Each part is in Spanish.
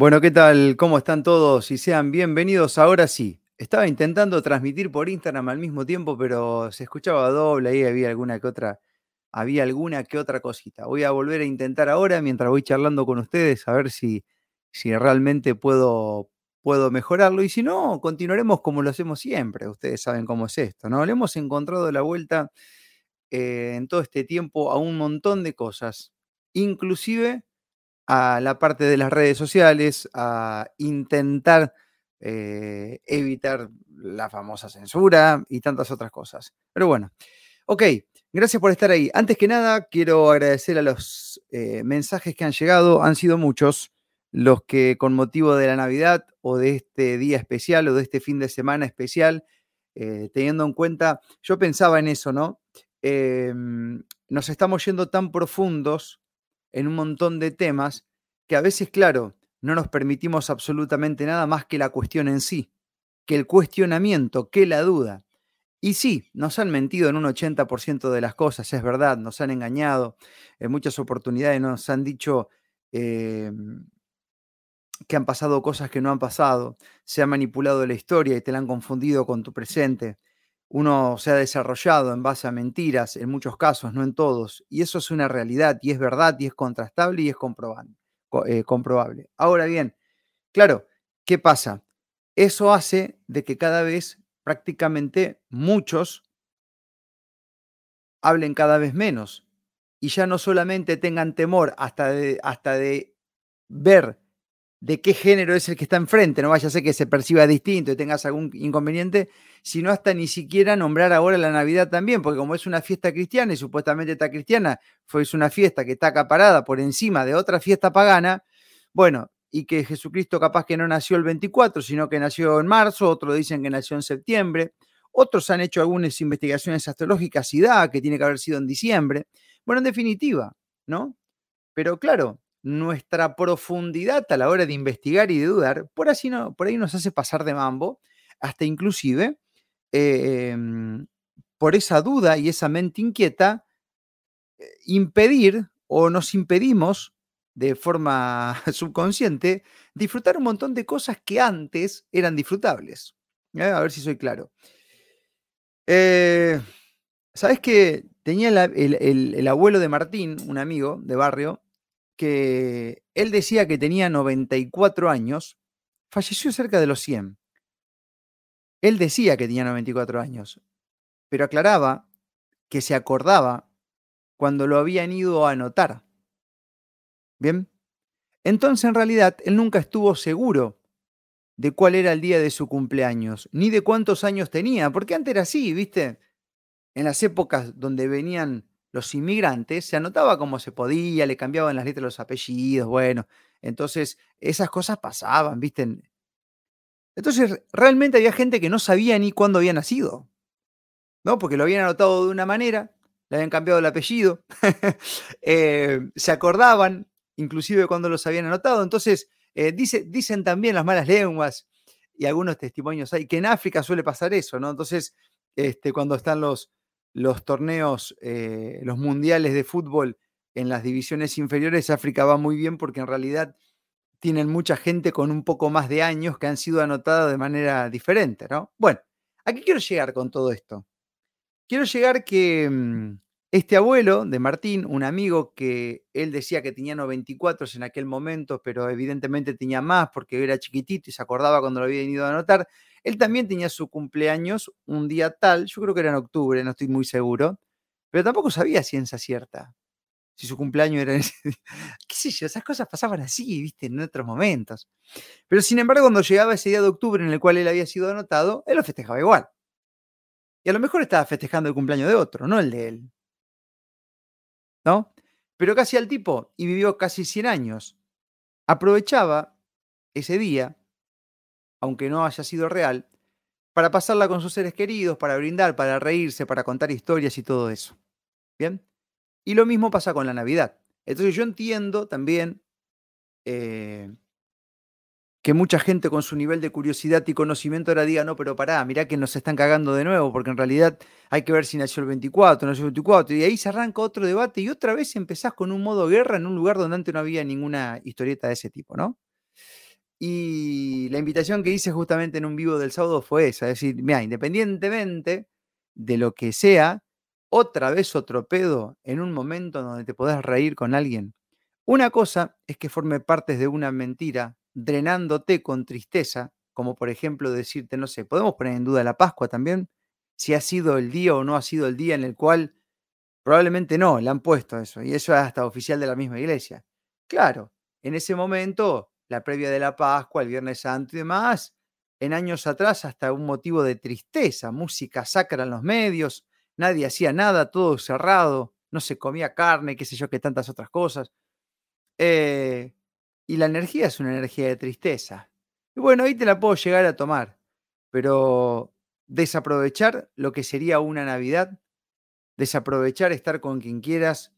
Bueno, ¿qué tal? ¿Cómo están todos? Y sean bienvenidos. Ahora sí, estaba intentando transmitir por Instagram al mismo tiempo, pero se escuchaba doble, ahí había alguna que otra, había alguna que otra cosita. Voy a volver a intentar ahora mientras voy charlando con ustedes a ver si, si realmente puedo, puedo mejorarlo. Y si no, continuaremos como lo hacemos siempre. Ustedes saben cómo es esto, ¿no? Le hemos encontrado la vuelta eh, en todo este tiempo a un montón de cosas, inclusive a la parte de las redes sociales, a intentar eh, evitar la famosa censura y tantas otras cosas. Pero bueno, ok, gracias por estar ahí. Antes que nada, quiero agradecer a los eh, mensajes que han llegado, han sido muchos los que con motivo de la Navidad o de este día especial o de este fin de semana especial, eh, teniendo en cuenta, yo pensaba en eso, ¿no? Em, nos estamos yendo tan profundos en un montón de temas que a veces, claro, no nos permitimos absolutamente nada más que la cuestión en sí, que el cuestionamiento, que la duda. Y sí, nos han mentido en un 80% de las cosas, es verdad, nos han engañado, en muchas oportunidades nos han dicho em, que han pasado cosas que no han pasado, se ha manipulado la historia y te la han confundido con tu presente. Uno se ha desarrollado en base a mentiras, en muchos casos, no en todos, y eso es una realidad y es verdad y es contrastable y es eh, comprobable. Ahora bien, claro, ¿qué pasa? Eso hace de que cada vez prácticamente muchos hablen cada vez menos y ya no solamente tengan temor hasta hasta de ver de qué género es el que está enfrente, no vaya a ser que se perciba distinto y tengas algún inconveniente, sino hasta ni siquiera nombrar ahora la Navidad también, porque como es una fiesta cristiana y supuestamente está cristiana, fue es una fiesta que está acaparada por encima de otra fiesta pagana, bueno, y que Jesucristo capaz que no nació el 24, sino que nació en marzo, otros dicen que nació en septiembre, otros han hecho algunas investigaciones astrológicas y da que tiene que haber sido en diciembre. Bueno, en definitiva, ¿no? Pero claro, nuestra profundidad a la hora de investigar y de dudar, por, así no, por ahí nos hace pasar de mambo, hasta inclusive em, por esa duda y esa mente inquieta, eh, impedir o nos impedimos de forma subconsciente disfrutar un montón de cosas que antes eran disfrutables. ¿eh? A ver si soy claro. Eh, ¿Sabes que tenía el abuelo de Martín, un amigo de barrio, que él decía que tenía 94 años, falleció cerca de los 100. Él decía que tenía 94 años, pero aclaraba que se acordaba cuando lo habían ido a anotar. Bien, entonces en realidad él nunca estuvo seguro de cuál era el día de su cumpleaños, ni de cuántos años tenía, porque antes era así, ¿viste? En las épocas donde venían los inmigrantes, se anotaba como se podía, le cambiaban las letras los apellidos, bueno, entonces esas cosas pasaban, ¿viste? Entonces realmente había gente que no sabía ni cuándo había nacido, ¿no? Porque lo habían anotado de una manera, le habían cambiado el apellido, eh, se acordaban inclusive cuando los habían anotado, entonces eh, dice, dicen también las malas lenguas y algunos testimonios hay que en África suele pasar eso, ¿no? Entonces, este, cuando están los, los torneos, eh, los mundiales de fútbol en las divisiones inferiores, África va muy bien porque en realidad tienen mucha gente con un poco más de años que han sido anotadas de manera diferente, ¿no? Bueno, ¿a qué quiero llegar con todo esto? Quiero llegar que mm, este abuelo de Martín, un amigo que él decía que tenía 94 en aquel momento, pero evidentemente tenía más porque era chiquitito y se acordaba cuando lo había ido a anotar, él también tenía su cumpleaños un día tal, yo creo que era en octubre, no estoy muy seguro, pero tampoco sabía ciencia cierta si su cumpleaños era ese día. ¿Qué sé yo? Esas cosas pasaban así, viste, en otros momentos. Pero sin embargo, cuando llegaba ese día de octubre en el cual él había sido anotado, él lo festejaba igual. Y a lo mejor estaba festejando el cumpleaños de otro, no el de él. ¿No? Pero casi al tipo, y vivió casi 100 años, aprovechaba ese día aunque no haya sido real, para pasarla con sus seres queridos, para brindar, para reírse, para contar historias y todo eso. ¿Bien? Y lo mismo pasa con la Navidad. Entonces yo entiendo también eh, que mucha gente con su nivel de curiosidad y conocimiento ahora diga, no, pero pará, mirá que nos están cagando de nuevo, porque en realidad hay que ver si nació el 24, nació el 24, y ahí se arranca otro debate y otra vez empezás con un modo guerra en un lugar donde antes no había ninguna historieta de ese tipo, ¿no? Y la invitación que hice justamente en un vivo del sábado fue esa, es decir, mira, independientemente de lo que sea, otra vez otro pedo en un momento donde te podés reír con alguien. Una cosa es que forme parte de una mentira, drenándote con tristeza, como por ejemplo decirte, no sé, podemos poner en duda la Pascua también, si ha sido el día o no ha sido el día en el cual probablemente no, le han puesto eso, y eso es hasta oficial de la misma iglesia. Claro, en ese momento, la previa de la Pascua, el Viernes Santo y demás, en años atrás hasta un motivo de tristeza, música sacra en los medios, nadie hacía nada, todo cerrado, no se comía carne, qué sé yo, que tantas otras cosas. Eh, y la energía es una energía de tristeza. Y bueno, ahí te la puedo llegar a tomar, pero desaprovechar lo que sería una Navidad, desaprovechar estar con quien quieras,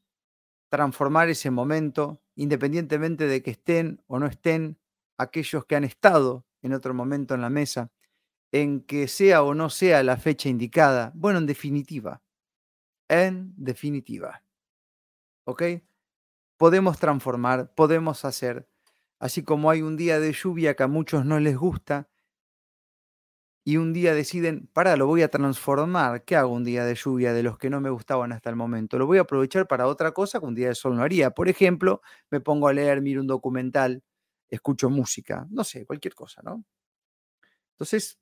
transformar ese momento, independientemente de que estén o no estén aquellos que han estado en otro momento en la mesa, en que sea o no sea la fecha indicada. Bueno, en definitiva, en definitiva, ¿ok? Podemos transformar, podemos hacer, así como hay un día de lluvia que a muchos no les gusta, y un día deciden, para, lo voy a transformar. ¿Qué hago un día de lluvia de los que no me gustaban hasta el momento? Lo voy a aprovechar para otra cosa que un día de sol no haría. Por ejemplo, me pongo a leer, miro un documental, escucho música, no sé, cualquier cosa, ¿no? Entonces,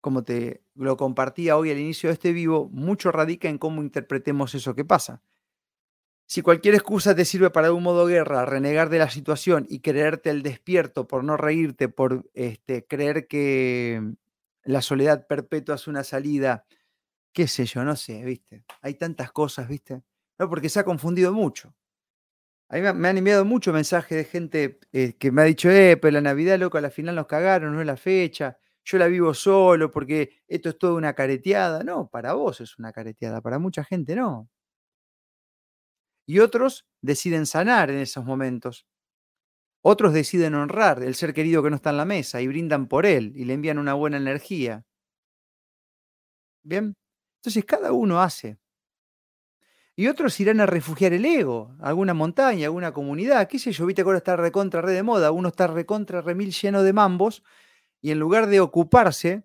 como te lo compartía hoy al inicio de este vivo, mucho radica en cómo interpretemos eso que pasa. Si cualquier excusa te sirve para de un modo guerra, renegar de la situación y creerte el despierto por no reírte, por este, creer que la soledad perpetua es una salida, qué sé yo, no sé, ¿viste? Hay tantas cosas, ¿viste? No, porque se ha confundido mucho. A mí me han enviado muchos mensajes de gente eh, que me ha dicho, eh, pero la Navidad, loco, a la final nos cagaron, no es la fecha yo la vivo solo porque esto es toda una careteada. No, para vos es una careteada, para mucha gente no. Y otros deciden sanar en esos momentos. Otros deciden honrar el ser querido que no está en la mesa y brindan por él y le envían una buena energía. ¿Bien? Entonces cada uno hace. Y otros irán a refugiar el ego, alguna montaña, a alguna comunidad, qué sé yo, viste que ahora está recontra, re de moda, uno está recontra, remil lleno de mambos, y en lugar de ocuparse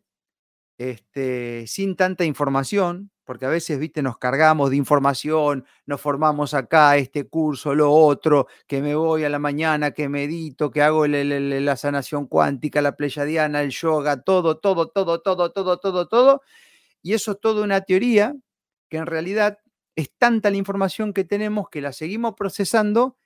este, sin tanta información, porque a veces, viste, nos cargamos de información, nos formamos acá, este curso, lo otro, que me voy a la mañana, que medito, que hago la sanación cuántica, la pleyadiana, el yoga, todo, todo, todo, todo, todo, todo, todo. Y eso es toda una teoría que en realidad es tanta la información que tenemos que la seguimos procesando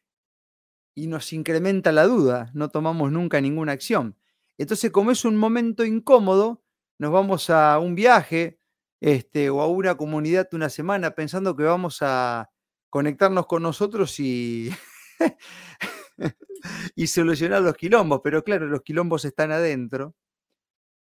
y nos incrementa la duda, no tomamos nunca ninguna acción. Entonces, como es un momento incómodo, nos vamos a un viaje este, o a una comunidad una semana pensando que vamos a conectarnos con nosotros y, y solucionar los quilombos. Pero claro, los quilombos están adentro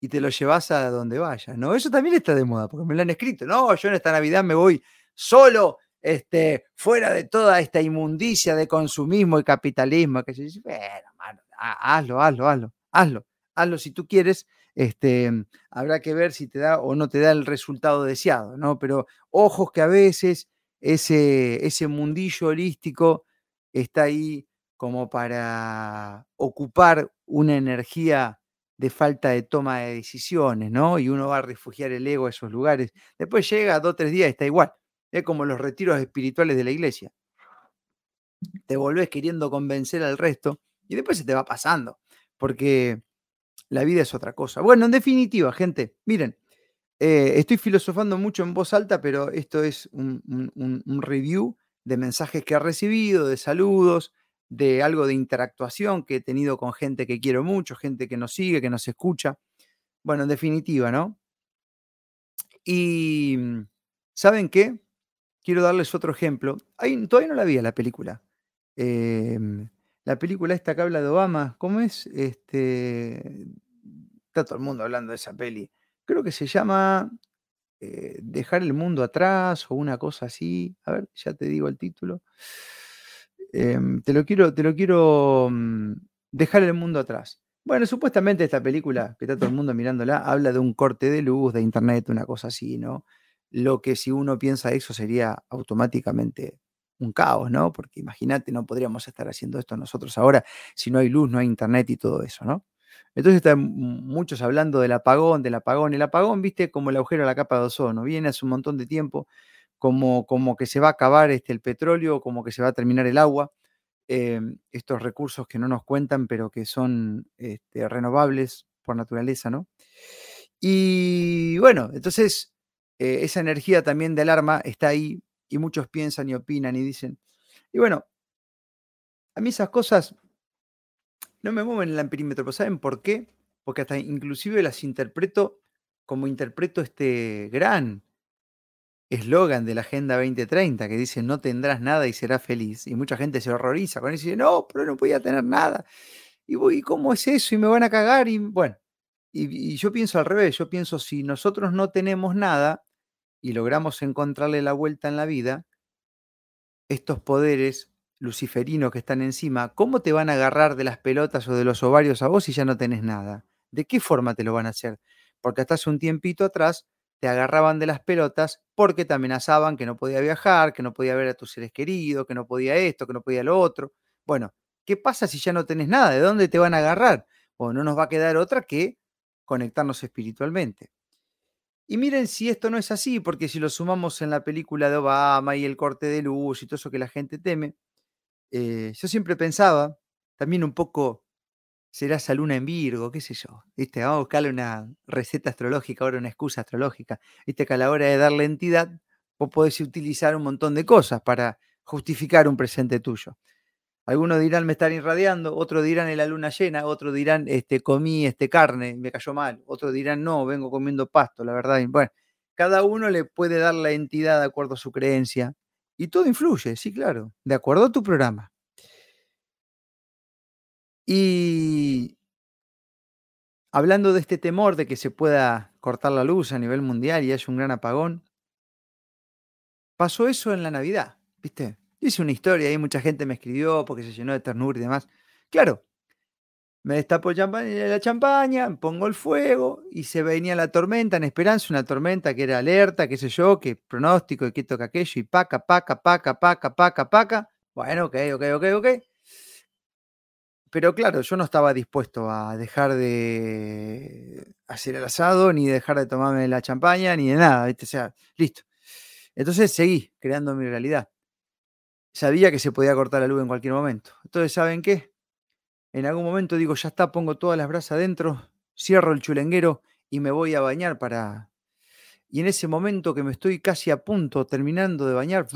y te los llevas a donde vayas, ¿no? Eso también está de moda, porque me lo han escrito. No, yo en esta Navidad me voy solo, este, fuera de toda esta inmundicia de consumismo y capitalismo. Que dice, bueno, hazlo, hazlo, hazlo, hazlo hazlo si tú quieres, este, habrá que ver si te da o no te da el resultado deseado, ¿no? Pero ojos que a veces ese, ese mundillo holístico está ahí como para ocupar una energía de falta de toma de decisiones, ¿no? Y uno va a refugiar el ego a esos lugares. Después llega dos o tres días está igual. Es como los retiros espirituales de la iglesia. Te volvés queriendo convencer al resto y después se te va pasando. Porque la vida es otra cosa. Bueno, en definitiva, gente, miren, eh, estoy filosofando mucho en voz alta, pero esto es un, review de mensajes que he recibido, de saludos, de algo de interactuación que he tenido con gente que quiero mucho, gente que nos sigue, que nos escucha. Bueno, en definitiva, ¿no? Y ¿saben qué? Quiero darles otro ejemplo. todavía no la vi la película. Em, la película esta que habla de Obama, ¿cómo es? Este, está todo el mundo hablando de esa peli. Creo que se llama eh, Dejar el mundo atrás o una cosa así. A ver, ya te digo el título. Em, te lo quiero, te lo quiero mm, dejar el mundo atrás. Bueno, supuestamente esta película, que está todo el mundo mirándola, habla de un corte de luz, de internet, una cosa así, ¿no? Lo que si uno piensa eso sería automáticamente un caos, ¿no? Porque imagínate, no podríamos estar haciendo esto nosotros ahora si no hay luz, no hay internet y todo eso, ¿no? Entonces están muchos hablando del apagón, del apagón. El apagón, viste, como el agujero de la capa de ozono. Viene hace un montón de tiempo, como, como que se va a acabar este, el petróleo, como que se va a terminar el agua. Em, estos recursos que no nos cuentan, pero que son este, renovables por naturaleza, ¿no? Y bueno, entonces eh, esa energía también de alarma está ahí y muchos piensan y opinan y dicen. Y bueno, a mí esas cosas no me mueven el amperímetro, pero ¿saben por qué? Porque hasta inclusive las interpreto como interpreto este gran eslogan de la Agenda 2030 que dice no tendrás nada y serás feliz. Y mucha gente se horroriza con eso y dice, no, pero no podía tener nada. Y voy, ¿cómo es eso? Y me van a cagar. Y bueno, y, yo pienso al revés, yo pienso si nosotros no tenemos nada y logramos encontrarle la vuelta en la vida, estos poderes luciferinos que están encima, ¿cómo te van a agarrar de las pelotas o de los ovarios a vos si ya no tenés nada? ¿De qué forma te lo van a hacer? Porque hasta hace un tiempito atrás te agarraban de las pelotas porque te amenazaban que no podía viajar, que no podía ver a tus seres queridos, que no podía esto, que no podía lo otro. Bueno, ¿qué pasa si ya no tenés nada? ¿De dónde te van a agarrar? Bueno, no nos va a quedar otra que conectarnos espiritualmente. Y miren si esto no es así, porque si lo sumamos en la película de Obama y el corte de luz y todo eso que la gente teme, eh, yo siempre pensaba, también un poco será esa luna en Virgo, qué sé yo. ¿Viste? Vamos a buscarle una receta astrológica, ahora una excusa astrológica. Viste que a la hora de darle entidad, vos podés utilizar un montón de cosas para justificar un presente tuyo. Algunos dirán me están irradiando, otros dirán en la luna llena, otros dirán este, comí este carne, me cayó mal, otros dirán no, vengo comiendo pasto, la verdad. Bueno, cada uno le puede dar la entidad de acuerdo a su creencia y todo influye, sí, claro, de acuerdo a tu programa. Y hablando de este temor de que se pueda cortar la luz a nivel mundial y haya un gran apagón, pasó eso en la Navidad, ¿viste? Hice una historia y mucha gente me escribió porque se llenó de ternura y demás. Claro, me destapo la champaña, pongo el fuego y se venía la tormenta en esperanza, una tormenta que era alerta, qué sé yo, que pronóstico, que toca aquello, y paca, paca, paca, paca, paca, paca. Bueno, ok, ok, ok, ok. Pero claro, yo no estaba dispuesto a dejar de hacer el asado, ni dejar de tomarme la champaña, ni de nada, O sea, listo. Entonces seguí creando mi realidad. Sabía que se podía cortar la luz en cualquier momento. Entonces, ¿saben qué? En algún momento digo, ya está, pongo todas las brasas adentro, cierro el chulenguero y me voy a bañar para y en ese momento que me estoy casi a punto, terminando de bañar,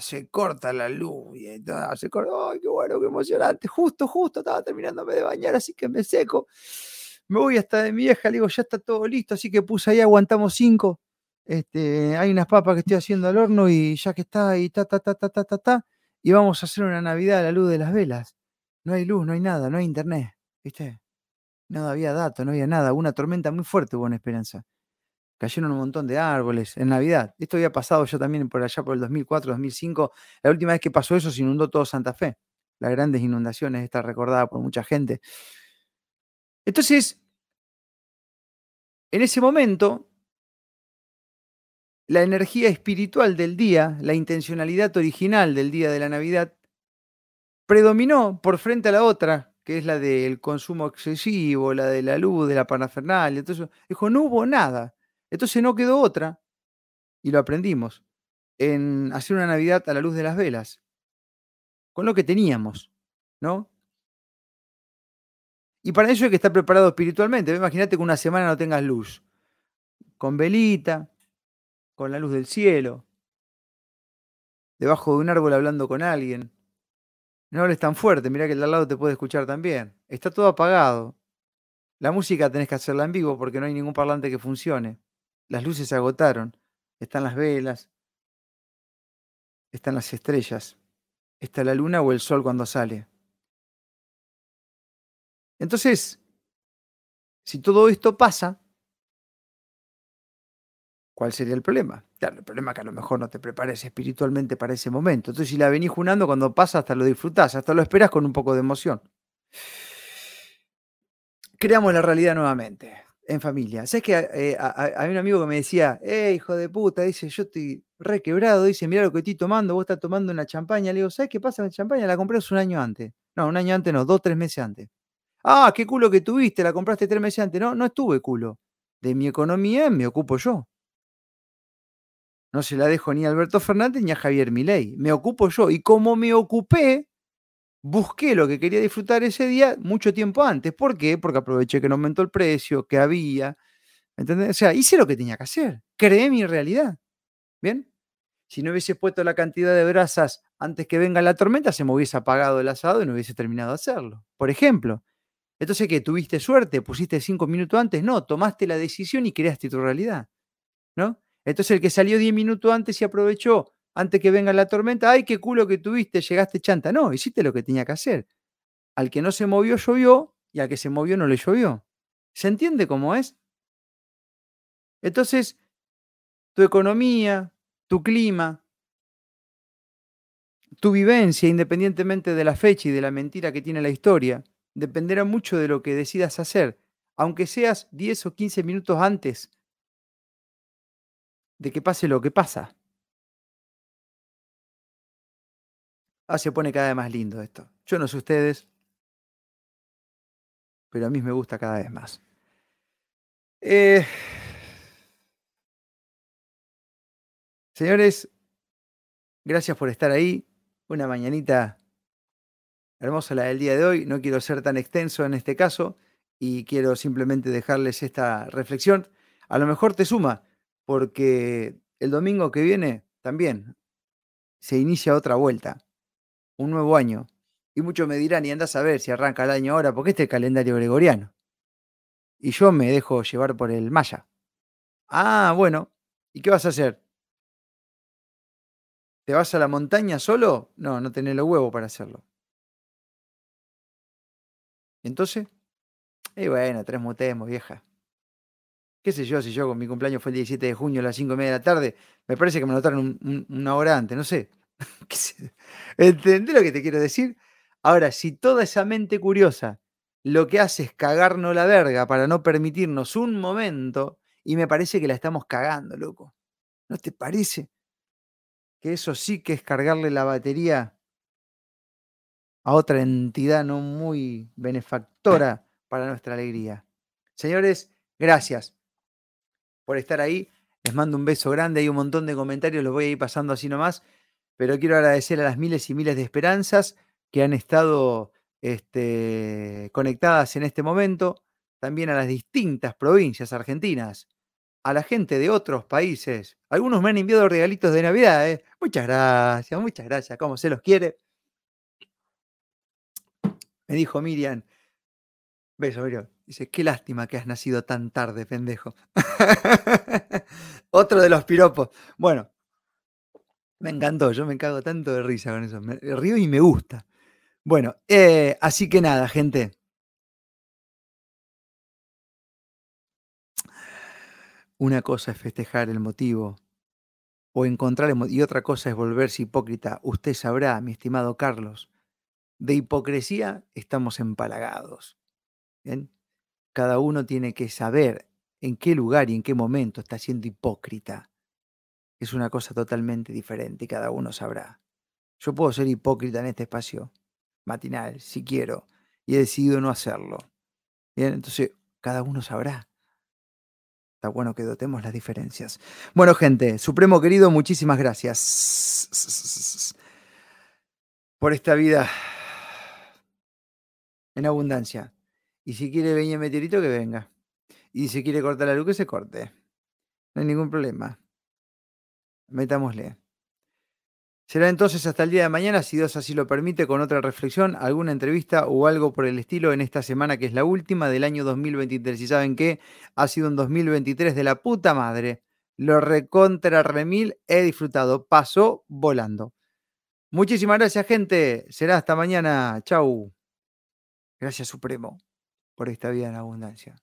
se corta la luz. Y, corta, ¡ay, qué bueno, qué emocionante! Justo, justo estaba terminándome de bañar, así que me seco. Me voy hasta de mi vieja, le digo, ya está todo listo, así que puse ahí, aguantamos cinco. Este, hay unas papas que estoy haciendo al horno y ya que está ahí, ta, ta, ta, ta, ta, ta, ta, y vamos a hacer una Navidad a la luz de las velas. No hay luz, no hay nada, no hay internet, ¿viste? No había datos, no había nada. Una tormenta muy fuerte hubo en Esperanza cayeron un montón de árboles en Navidad. Esto había pasado yo también por allá por el 2004, 2005. La última vez que pasó eso se inundó todo Santa Fe. Las grandes inundaciones, está recordada por mucha gente. Entonces, en ese momento, la energía espiritual del día, la intencionalidad original del día de la Navidad, predominó por frente a la otra, que es la del consumo excesivo, la de la luz, de la parafernalia. Entonces, dijo, no hubo nada. Entonces no quedó otra, y lo aprendimos, en hacer una Navidad a la luz de las velas, con lo que teníamos, ¿no? Y para eso hay que estar preparado espiritualmente. Imagínate que una semana no tengas luz, con velita, con la luz del cielo, debajo de un árbol hablando con alguien. No hables tan fuerte, mira que el de al lado te puede escuchar también. Está todo apagado. La música tenés que hacerla en vivo porque no hay ningún parlante que funcione. Las luces se agotaron. Están las velas. Están las estrellas. Está la luna o el sol cuando sale. Entonces, si todo esto pasa, ¿cuál sería el problema? El problema es que a lo mejor no te prepares espiritualmente para ese momento. Entonces, si la venís junando, cuando pasa, hasta lo disfrutás, hasta lo esperas con un poco de emoción. Creamos la realidad nuevamente en familia. ¿Sabes que eh, hay un amigo que me decía, eh, hijo de puta, dice, yo estoy requebrado, dice, mira lo que estoy tomando, vos estás tomando una champaña. Le digo, ¿sabes qué pasa con la champaña? La compré un año antes. No, un año antes no, dos, tres meses antes. Ah, qué culo que tuviste, la compraste tres meses antes. No, no estuve culo. De mi economía me ocupo yo. No se la dejo ni a Alberto Fernández ni a Javier Milei. Me ocupo yo. Y como me ocupé, busqué lo que quería disfrutar ese día mucho tiempo antes. ¿Por qué? Porque aproveché que no aumentó el precio, que había. ¿Entendés? O sea, hice lo que tenía que hacer. Creé mi realidad. ¿Bien? Si no hubiese puesto la cantidad de brasas antes que venga la tormenta, se me hubiese apagado el asado y no hubiese terminado de hacerlo. Por ejemplo. Entonces, ¿qué? ¿Tuviste suerte? ¿Pusiste cinco minutos antes? No, tomaste la decisión y creaste tu realidad. ¿No? Entonces, el que salió diez minutos antes y aprovechó antes que venga la tormenta, ay, qué culo que tuviste, llegaste chanta. No, hiciste lo que tenía que hacer. Al que no se movió, llovió, y al que se movió, no le llovió. ¿Se entiende cómo es? Entonces, tu economía, tu clima, tu vivencia, independientemente de la fecha y de la mentira que tiene la historia, dependerá mucho de lo que decidas hacer, aunque seas 10 o 15 minutos antes de que pase lo que pasa. Ah, se pone cada vez más lindo esto. Yo no sé ustedes, pero a mí me gusta cada vez más. Eh, señores, gracias por estar ahí. Una mañanita hermosa la del día de hoy. No quiero ser tan extenso en este caso y quiero simplemente dejarles esta reflexión. A lo mejor te suma, porque el domingo que viene también se inicia otra vuelta, un nuevo año. Y muchos me dirán, y andas a ver si arranca el año ahora, porque este es el calendario gregoriano. Y yo me dejo llevar por el maya. Ah, bueno, ¿y qué vas a hacer? ¿Te vas a la montaña solo? No, no tenés los huevos para hacerlo. Entonces, y bueno, tres mutemos, vieja. ¿Qué sé yo? Si yo con mi cumpleaños fue el 17 de junio a las 5 y media de la tarde, me parece que me notaron una hora antes, no sé. ¿Entendés lo que te quiero decir? Ahora, si toda esa mente curiosa lo que hace es cagarnos la verga para no permitirnos un momento, y me parece que la estamos cagando, loco. ¿No te parece? Que eso sí que es cargarle la batería a otra entidad no muy benefactora para nuestra alegría. Señores, gracias por estar ahí. Les mando un beso grande, hay un montón de comentarios, los voy a ir pasando así nomás, pero quiero agradecer a las miles y miles de esperanzas que han estado este, conectadas en este momento, también a las distintas provincias argentinas, a la gente de otros países. Algunos me han enviado regalitos de Navidad, ¿eh? Muchas gracias, muchas gracias, como se los quiere. Me dijo Miriam, beso, Miriam. Dice, qué lástima que has nacido tan tarde, pendejo. Otro de los piropos. Bueno, me encantó, yo me cago tanto de risa con eso. Me río y me gusta. Bueno, eh, así que nada, gente. Una cosa es festejar el motivo o encontrar el motivo, y otra cosa es volverse hipócrita. Usted sabrá, mi estimado Carlos, de hipocresía estamos empalagados. Cada uno tiene que saber en qué lugar y en qué momento está siendo hipócrita. Es una cosa totalmente diferente y cada uno sabrá. Yo puedo ser hipócrita en este espacio matinal, si quiero, y he decidido no hacerlo. Bien, entonces cada uno sabrá. Está bueno que dotemos las diferencias. Bueno, gente, Supremo querido, muchísimas gracias por esta vida en abundancia. Y si quiere venir el meteorito, que venga. Y si quiere cortar la luz, que se corte. No hay ningún problema. Metámosle. Será entonces hasta el día de mañana, si Dios así lo permite, con otra reflexión, alguna entrevista o algo por el estilo en esta semana que es la última del año 2023. Y saben que ha sido un 2023 de la puta madre. Lo recontra remil he disfrutado. Pasó volando. Muchísimas gracias, gente. Será hasta mañana. Chau. Gracias, Supremo por esta vida en abundancia.